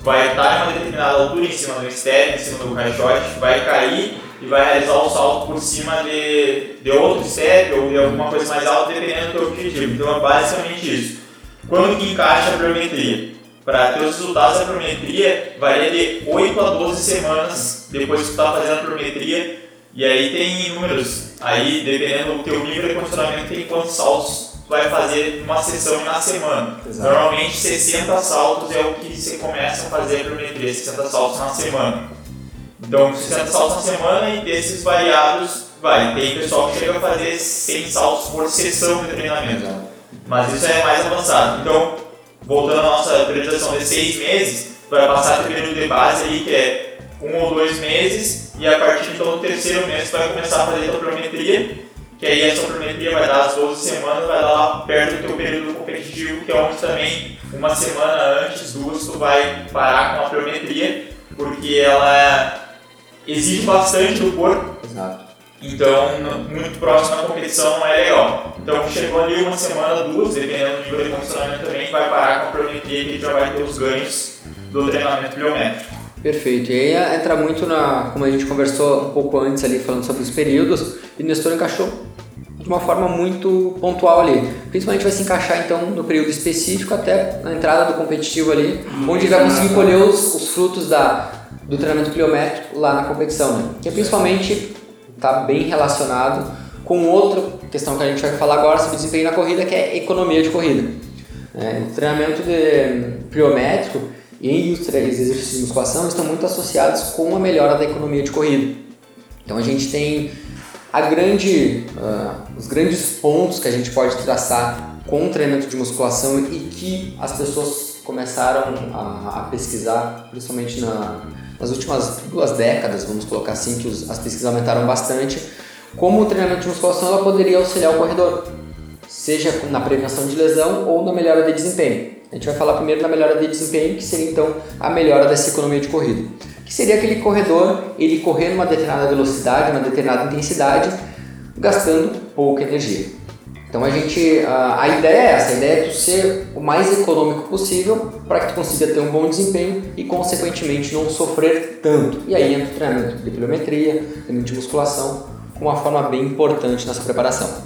vai estar em uma determinada altura em cima do externo, em cima do caixote, vai cair e vai realizar o salto por cima de, de outro step ou de alguma coisa mais alta, dependendo do teu objetivo. Então é basicamente isso. Quando que encaixa a pliometria? Para ter os resultados da pliometria, varia de 8 a 12 semanas depois que tu está fazendo a pliometria. E aí tem números. Aí, dependendo do teu nível de condicionamento, tem quantos saltos tu vai fazer numa sessão na semana. Exato. Normalmente 60 saltos é o que você começa a fazer a pliometria, 60 saltos na semana. Então, 60 saltos na semana e desses variados, vai. Tem pessoal que chega a fazer 100 saltos por sessão de treinamento. Mas isso é mais avançado. Então, voltando à nossa periodização de 6 meses, vai passar o período de base aí, que é um ou dois meses, e a partir então, do terceiro mês vai começar a fazer a tua pliometria, que aí essa pliometria vai dar as 12 semanas, vai lá perto do teu período competitivo, que é onde também uma semana antes, duas, tu vai parar com a pliometria, porque ela exige bastante do corpo, Exato. Então muito próximo da competição é legal. Então chegou ali uma semana, duas, dependendo do nível de condicionamento também, vai parar com a pliometria que já vai ter os ganhos do treinamento biométrico. Perfeito. E aí entra muito na, como a gente conversou um pouco antes ali, falando sobre os períodos, e o Nestor encaixou de uma forma muito pontual ali. Principalmente vai se encaixar então no período específico até na entrada do competitivo ali, onde vai conseguir colher os, os frutos da, do treinamento pliométrico lá na competição, né? Que é principalmente está bem relacionado com outra questão que a gente vai falar agora sobre desempenho na corrida, que é economia de corrida. É, o treinamento de pliométrico e os exercícios de musculação estão muito associados com a melhora da economia de corrida. Então a gente tem a grande, ah, os grandes pontos que a gente pode traçar com o treinamento de musculação e que as pessoas começaram a, a pesquisar, principalmente na, nas últimas duas décadas, vamos colocar assim, que os- as pesquisas aumentaram bastante, como o treinamento de musculação ela poderia auxiliar o corredor seja na prevenção de lesão ou na melhora de desempenho. A gente vai falar primeiro na melhora de desempenho, que seria então a melhora dessa economia de corrida. Que seria aquele corredor, ele correr numa determinada velocidade, uma determinada intensidade, gastando pouca energia. Então a gente, a, a ideia é essa, a ideia é tu ser o mais econômico possível para que tu consiga ter um bom desempenho e consequentemente não sofrer tanto. E aí entra o treinamento de pliometria, treinamento de musculação, com uma forma bem importante nessa preparação.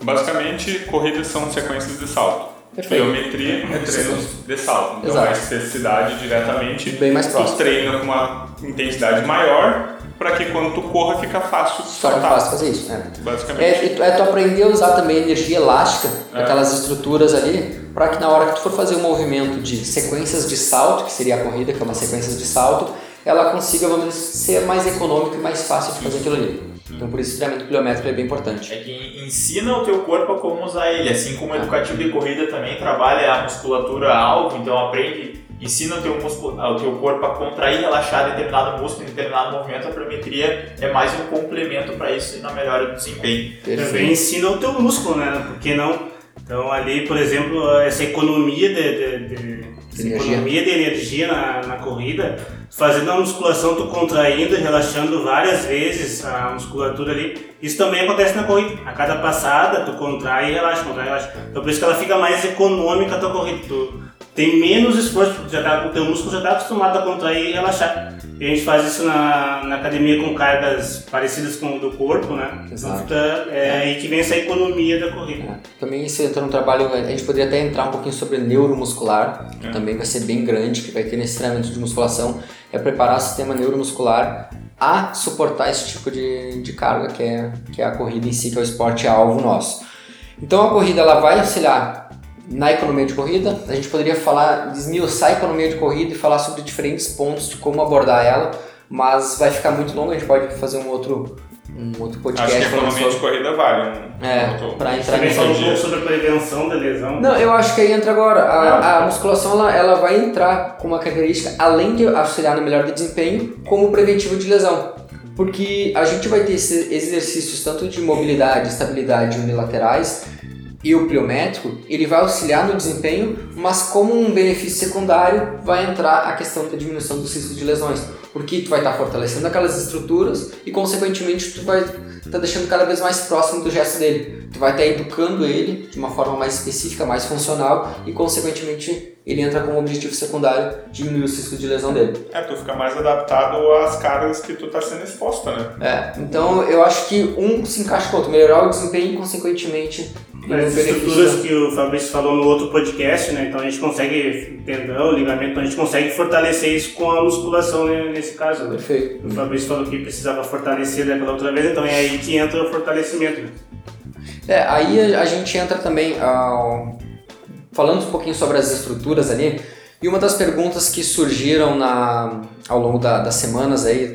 Basicamente, corridas são sequências de salto. Perfeito. Biometria é treinos de salto. Então, Exato. a especificidade diretamente Bem mais tu próximo. treina com uma intensidade maior para que quando tu corra fica fácil Só que saltar. fácil fazer isso, né? Basicamente. É, tu- é tu aprender a usar também energia elástica, É. aquelas estruturas ali, para que na hora que tu for fazer um movimento de sequências de salto, que seria a corrida, que é uma sequência de salto, ela consiga, vamos dizer, ser mais econômica e mais fácil de fazer aquilo ali. Então por isso o treinamento pliométrico é bem importante. É que ensina o teu corpo a como usar ele, assim como o educativo de corrida também trabalha a musculatura alvo, então aprende, ensina o teu, músculo, o teu corpo a contrair e relaxar determinado músculo em determinado movimento, a pliometria é mais um complemento para isso e na melhora do desempenho. Também ensina o teu músculo, né? Por que não? Então ali, por exemplo, essa economia de, de- de- essa Energia. economia de energia na, na corrida, fazendo a musculação, tu contraindo e relaxando várias vezes a musculatura ali, isso também acontece na corrida. A cada passada, tu contrai e relaxa, contrai e relaxa. Então por isso que ela fica mais econômica a tua corrida. Tu tem menos esforço, porque já tá, o teu músculo já está acostumado a contrair e relaxar. E a gente faz isso na, na academia com cargas parecidas com o do corpo, né? Então Exato. fica, é aí que vem essa economia da corrida. É. Também isso entra no trabalho, a gente poderia até entrar um pouquinho sobre neuromuscular, que É. também vai ser bem grande, que vai ter nesse treinamento de musculação, é preparar o sistema neuromuscular a suportar esse tipo de, de carga que é, que é a corrida em si, que é o esporte alvo nosso. Então a corrida ela vai auxiliar na economia de corrida, a gente poderia falar, desmiuçar a economia de corrida e falar sobre diferentes pontos de como abordar ela, mas vai ficar muito longo, a gente pode fazer um outro um outro Acho podcast que falando economia de sobre. corrida vale. Um, É, pra entrar nessa falou um pouco sobre a prevenção da lesão. Não, eu acho que aí entra agora. A, a musculação ela, ela vai entrar com uma característica, além de auxiliar no melhor desempenho, como preventivo de lesão. Porque a gente vai ter esses exercícios tanto de mobilidade, estabilidade unilaterais e o pliométrico, ele vai auxiliar no desempenho, mas como um benefício secundário vai entrar a questão da diminuição dos riscos de lesões. Porque tu vai estar fortalecendo aquelas estruturas e consequentemente tu vai estar deixando cada vez mais próximo do gesto dele. Tu vai estar educando ele de uma forma mais específica, mais funcional e consequentemente ele entra como objetivo secundário diminuir os riscos de lesão dele. É, tu fica mais adaptado às cargas que tu tá sendo exposto, né? É, então eu acho que um se encaixa com o outro, melhorar o desempenho e consequentemente As estruturas que o Fabrício falou no outro podcast, né? Então a gente consegue, tendão, ligamento, então a gente consegue fortalecer isso com a musculação né, nesse caso. Né? Perfeito. O Fabrício falou que precisava fortalecer daquela outra vez, então é aí que entra o fortalecimento. Né? É, aí a, gente entra também ah, falando um pouquinho sobre as estruturas ali. E uma das perguntas que surgiram na, ao longo da- das semanas aí,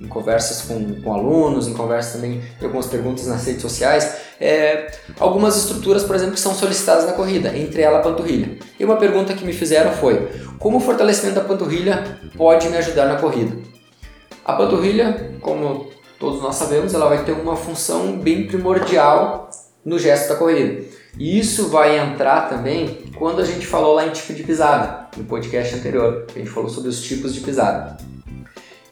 em conversas com, com alunos, em conversas também, em algumas perguntas nas redes sociais, é algumas estruturas, por exemplo, que são solicitadas na corrida, entre ela a panturrilha. E uma pergunta que me fizeram foi: como o fortalecimento da panturrilha pode me ajudar na corrida? A panturrilha, como todos nós sabemos, ela vai ter uma função bem primordial no gesto da corrida. E isso vai entrar também quando a gente falou lá em tipo de pisada, no podcast anterior, a gente falou sobre os tipos de pisada.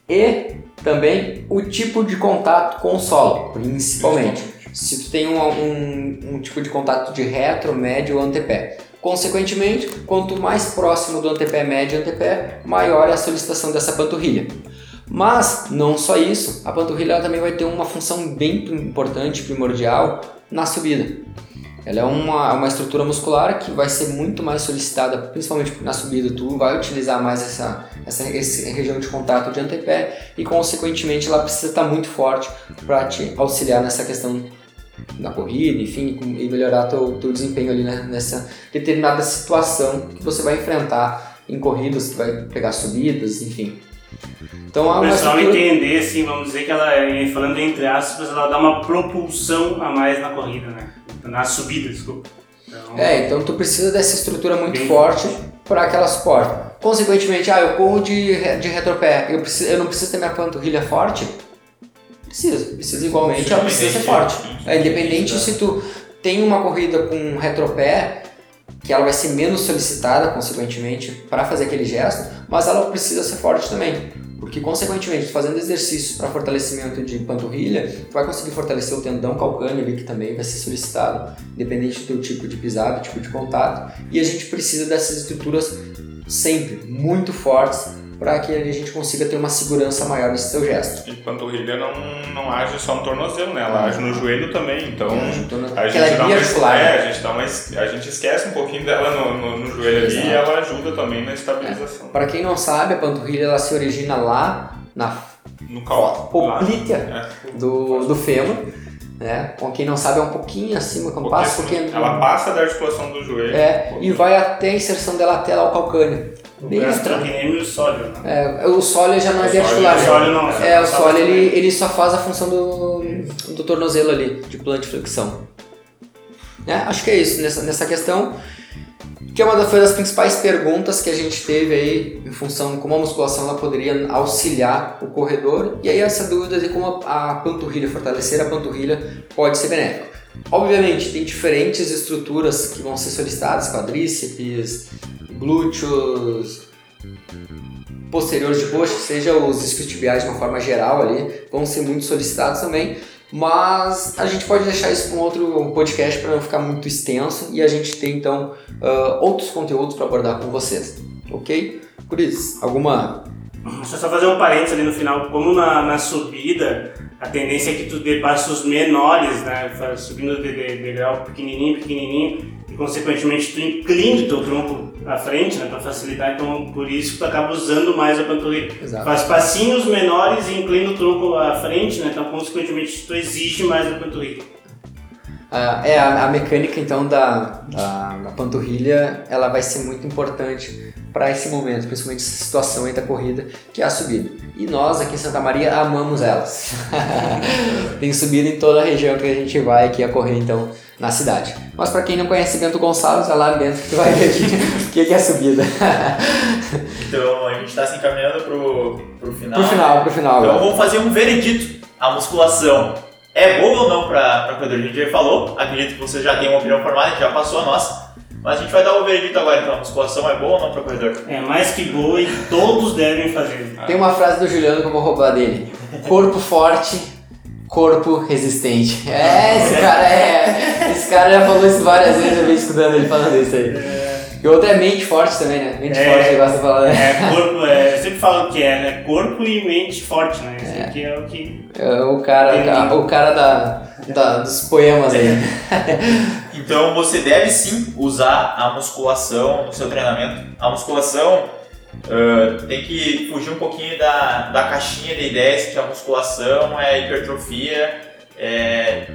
E também o tipo de contato com o solo, principalmente. Se tu tem um, um, um tipo de contato de retro, médio ou antepé. Consequentemente, quanto mais próximo do antepé médio e antepé, maior é a solicitação dessa panturrilha. Mas não só isso, a panturrilha também vai ter uma função bem importante, primordial na subida. Ela é uma, uma estrutura muscular que vai ser muito mais solicitada, principalmente na subida. Tu vai utilizar mais essa, essa, essa região de contato de antepé e, consequentemente, ela precisa estar muito forte para te auxiliar nessa questão na corrida, enfim, e melhorar teu, teu desempenho ali né, nessa determinada situação que você vai enfrentar em corridas, que vai pegar subidas, enfim. Então, O pessoal estrutura- entender, assim, vamos dizer que ela, eh, falando entre aspas, ela dá uma propulsão a mais na corrida, né? Na subida, desculpa. Então, É, então tu precisa dessa estrutura muito forte para que ela suporte. Consequentemente, ah, eu corro de, de retropé, eu, preciso, eu não preciso ter minha panturrilha forte? Precisa, precisa igualmente, ela precisa ser forte. É, independente se tu tem uma corrida com retropé, que ela vai ser menos solicitada, consequentemente, para fazer aquele gesto, mas ela precisa ser forte também. Porque, consequentemente, fazendo exercícios para fortalecimento de panturrilha, tu vai conseguir fortalecer o tendão calcâneo ali, que também vai ser solicitado, independente do tipo de pisada, tipo de contato. E a gente precisa dessas estruturas sempre muito fortes para que a gente consiga ter uma segurança maior nesse seu gesto. E panturrilha não, não age só no tornozelo, né? Ela age no joelho também, então... A dá uma, biarticular, é, né? a gente dá uma, a gente esquece um pouquinho dela no, no, no joelho ali Exato. e ela ajuda também na estabilização. Para quem não sabe, a panturrilha ela se origina lá na No poplítea É. do, do fêmur, né? Com quem não sabe é um pouquinho acima, quando passa um pouquinho Ela passa da articulação do joelho. é, e vai até a inserção dela até lá o calcâneo. O Bem atrás. pequenininho e o sólido, né? É, o sólio já não é O sólio- o né? sólio não, É, o só sólio ele, ele só faz a função do, do tornozelo ali, de plantiflexão. É, acho que é isso nessa, nessa questão. Que é uma das, foi das principais perguntas que a gente teve aí em função de como a musculação ela poderia auxiliar o corredor. E aí essa dúvida de como a, a panturrilha, fortalecer a panturrilha pode ser benéfico. Obviamente, tem diferentes estruturas que vão ser solicitadas, quadríceps, glúteos, posteriores de coxa, seja os isquiotibiais de uma forma geral ali, vão ser muito solicitados também, mas a gente pode deixar isso para outro podcast para não ficar muito extenso e a gente tem então ah, outros conteúdos para abordar com vocês, ok? Por isso, alguma Deixa eu só fazer um parênteses ali no final. Como na, na subida, a tendência é que tu dê passos menores, né? Subindo de, de, de grau pequenininho, pequenininho, consequentemente tu inclina o teu tronco à frente, né? Para facilitar. Então, por isso que tu acaba usando mais a panturrilha. Exato. Faz passinhos menores e inclina o tronco à frente, né? Então, consequentemente, tu exige mais da panturrilha. Ah, é, a, a mecânica então da, da, da panturrilha ela vai ser muito importante para esse momento, principalmente essa situação aí da corrida, que é a subida. E nós aqui em Santa Maria amamos elas. Tem subida em toda a região que a gente vai aqui a correr, então, na cidade. Mas para quem não conhece Bento Gonçalves, é lá dentro que tu vai ver o que, que é subida. então a gente está se encaminhando pro, pro final. Pro final, pro final. Então agora. vamos fazer um veredito. A musculação é boa ou não para corredor? A gente já falou, acredito que você já tem uma opinião formada, já passou a nossa. Mas a gente vai dar o veredito agora, então. A musculação é boa ou não para corredor? É mais que boa e todos devem fazer. Tem uma frase do Juliano que eu vou roubar dele: Corpo forte, corpo resistente. É, esse cara é. Esse cara já falou isso várias vezes, eu venho estudando ele falando isso aí. É. E outro é mente forte também, né? Mente é, forte, ele gosta de falar, né? É, corpo, é, eu sempre falo que é, né? Corpo e mente forte, né? Esse é. aqui é o que. É o cara, o cara da, da, dos poemas aí. então você deve sim usar a musculação no seu treinamento. A musculação uh, tem que fugir um pouquinho da, da caixinha de ideias que a musculação é hipertrofia. É,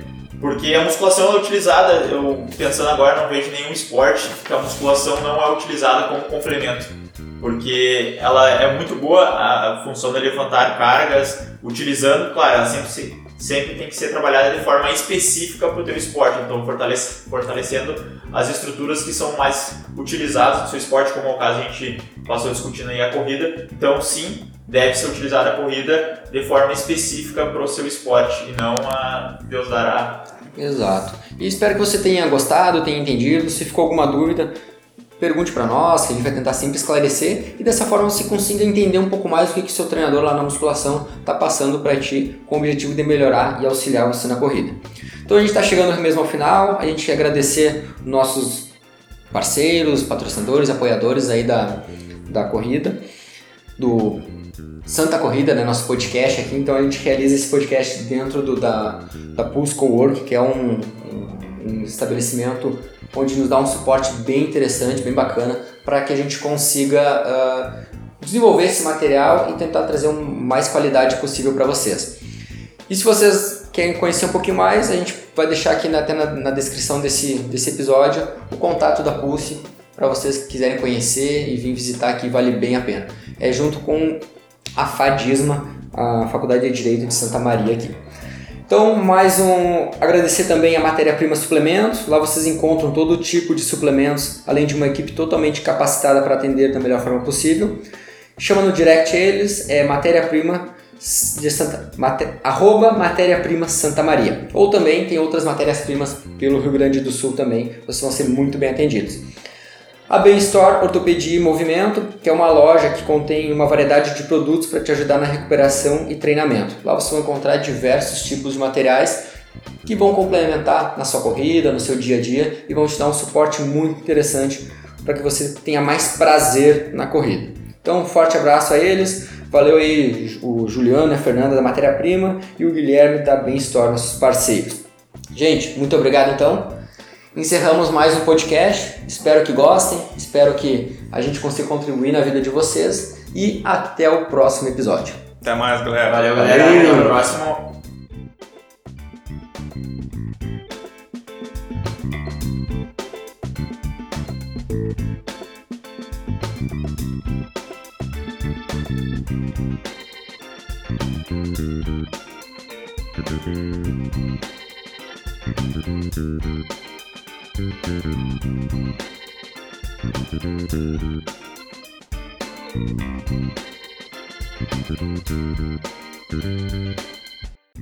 porque a musculação é utilizada, eu pensando agora, não vejo nenhum esporte que a musculação não é utilizada como complemento. Porque ela é muito boa, a função de levantar cargas, utilizando, claro, ela sempre, sempre tem que ser trabalhada de forma específica para o teu esporte, então fortalece, fortalecendo as estruturas que são mais utilizadas no seu esporte, como é o caso a gente passou discutindo aí a corrida. Então, sim, deve ser utilizada a corrida de forma específica para o seu esporte e não a Deus dará. Exato. E espero que você tenha gostado, tenha entendido. Se ficou alguma dúvida, pergunte para nós, que a gente vai tentar sempre esclarecer e dessa forma você consiga entender um pouco mais o que que seu treinador lá na musculação está passando para ti com o objetivo de melhorar e auxiliar você na corrida. Então a gente está chegando mesmo ao final. A gente quer agradecer nossos parceiros, patrocinadores, apoiadores aí da, da corrida, do Santa Corrida, né, nosso podcast aqui, então a gente realiza esse podcast dentro do, da, da Pulse Cowork, que é um, um, um estabelecimento onde nos dá um suporte bem interessante, bem bacana, para que a gente consiga uh, desenvolver esse material e tentar trazer o mais qualidade possível para vocês. E se vocês querem conhecer um pouquinho mais, a gente vai deixar aqui na, até na, na descrição desse, desse episódio o contato da Pulse para vocês que quiserem conhecer e vir visitar aqui, vale bem a pena. É junto com a FADISMA, a Faculdade de Direito de Santa Maria aqui. Então, mais um agradecer também a Matéria Prima Suplementos. Lá vocês encontram todo tipo de suplementos, além de uma equipe totalmente capacitada para atender da melhor forma possível. Chama no direct eles, é Matéria Prima de Santa, mate, arroba Matéria Prima Santa Maria. Ou também tem outras matérias-primas pelo Rio Grande do Sul também, vocês vão ser muito bem atendidos. A Bem Store Ortopedia e Movimento, que é uma loja que contém uma variedade de produtos para te ajudar na recuperação e treinamento. Lá você vai encontrar diversos tipos de materiais que vão complementar na sua corrida, no seu dia a dia e vão te dar um suporte muito interessante para que você tenha mais prazer na corrida. Então, um forte abraço a eles. Valeu aí o Juliano, a Fernanda da Matéria Prima e o Guilherme da Bem Store, nossos parceiros. Gente, muito obrigado então. Encerramos mais um podcast. Espero que gostem, espero que a gente consiga contribuir na vida de vocês e até o próximo episódio. Até mais, galera. Valeu, galera. Valeu. Até o próximo. Thank you. Thank you.